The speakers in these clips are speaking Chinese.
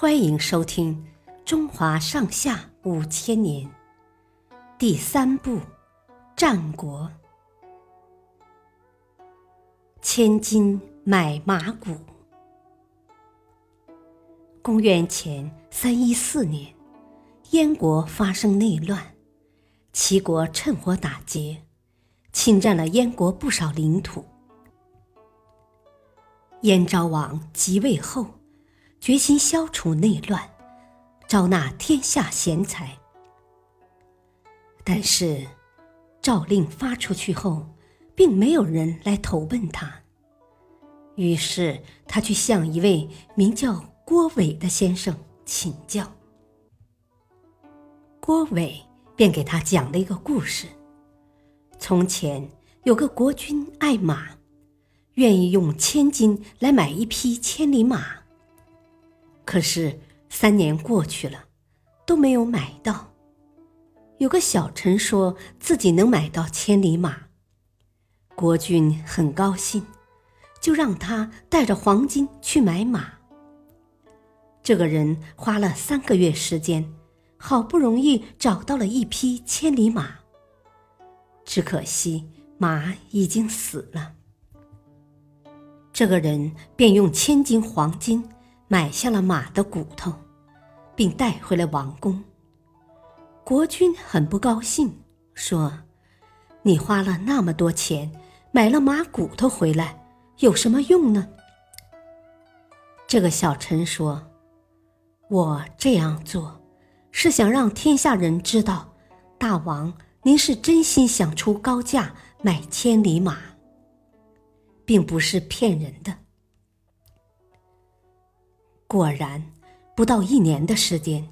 欢迎收听《中华上下五千年》第三部《战国》。千金买马骨。公元前三一四年，燕国发生内乱，齐国趁火打劫，侵占了燕国不少领土。燕昭王即位后，决心消除内乱，招纳天下贤才。但是，诏令发出去后，并没有人来投奔他，于是他去向一位名叫郭伟的先生请教。郭伟便给他讲了一个故事：从前有个国君爱马，愿意用千金来买一匹千里马。可是三年过去了，都没有买到。有个小臣说自己能买到千里马。国君很高兴，就让他带着黄金去买马。这个人花了三个月时间，好不容易找到了一匹千里马。只可惜马已经死了。这个人便用千斤黄金买下了马的骨头，并带回了王宫。国君很不高兴，说：“你花了那么多钱。”买了马骨头回来有什么用呢？这个小臣说：“我这样做，是想让天下人知道，大王您是真心想出高价买千里马，并不是骗人的。”果然，不到一年的时间，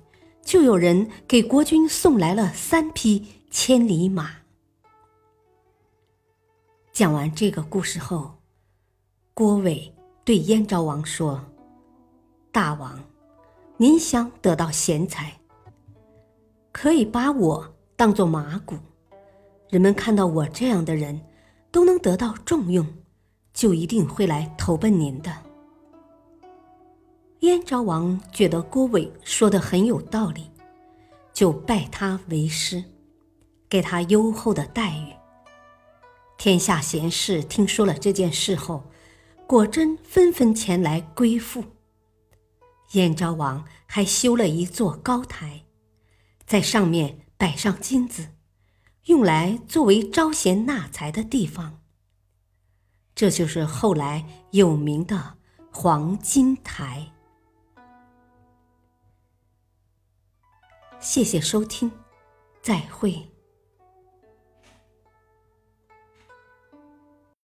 就有人给国君送来了三匹千里马。讲完这个故事后，郭伟对燕昭王说：“大王，您想得到贤才，可以把我当做马骨，人们看到我这样的人，都能得到重用，就一定会来投奔您的。”燕昭王觉得郭伟说的很有道理，就拜他为师，给他优厚的待遇。天下贤士听说了这件事后，果真纷纷前来归附。燕昭王还修了一座高台，在上面摆上金子，用来作为招贤纳才的地方。这就是后来有名的黄金台。谢谢收听，再会。